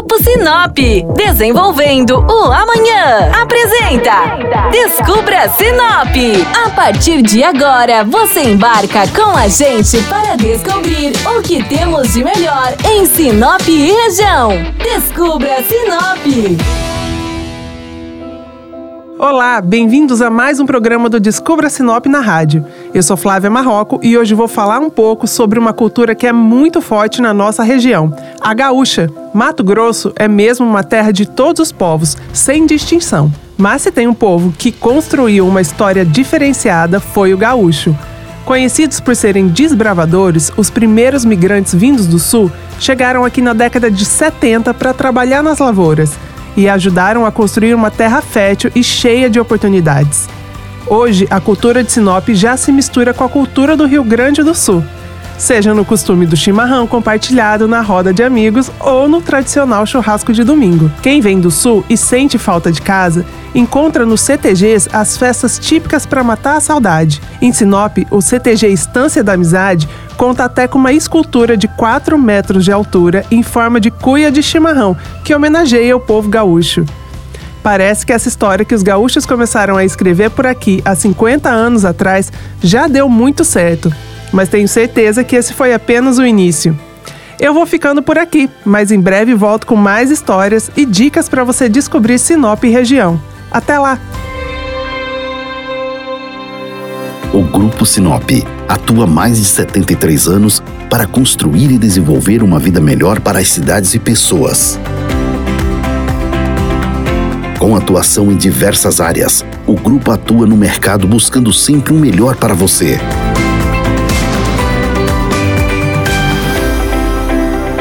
Grupo Sinop, desenvolvendo o amanhã. Apresenta Descubra Sinop. A partir de agora, você embarca com a gente para descobrir o que temos de melhor em Sinop e região. Descubra Sinop. Olá, bem-vindos a mais um programa do Descubra Sinop na rádio. Eu sou Flávia Marroco e hoje vou falar um pouco sobre uma cultura que é muito forte na nossa região, a gaúcha. Mato Grosso é mesmo uma terra de todos os povos, sem distinção. Mas se tem um povo que construiu uma história diferenciada, foi o gaúcho. Conhecidos por serem desbravadores, os primeiros migrantes vindos do sul chegaram aqui na década de 70 para trabalhar nas lavouras e ajudaram a construir uma terra fértil e cheia de oportunidades. Hoje, a cultura de Sinop já se mistura com a cultura do Rio Grande do Sul seja no costume do chimarrão compartilhado na roda de amigos ou no tradicional churrasco de domingo. Quem vem do sul e sente falta de casa, encontra nos CTGs as festas típicas para matar a saudade. Em Sinop, o CTG Estância da Amizade conta até com uma escultura de 4 metros de altura em forma de cuia de chimarrão, que homenageia o povo gaúcho. Parece que essa história que os gaúchos começaram a escrever por aqui há 50 anos atrás já deu muito certo mas tenho certeza que esse foi apenas o início. Eu vou ficando por aqui, mas em breve volto com mais histórias e dicas para você descobrir Sinop e região. Até lá! O Grupo Sinop atua mais de 73 anos para construir e desenvolver uma vida melhor para as cidades e pessoas. Com atuação em diversas áreas, o grupo atua no mercado buscando sempre o melhor para você.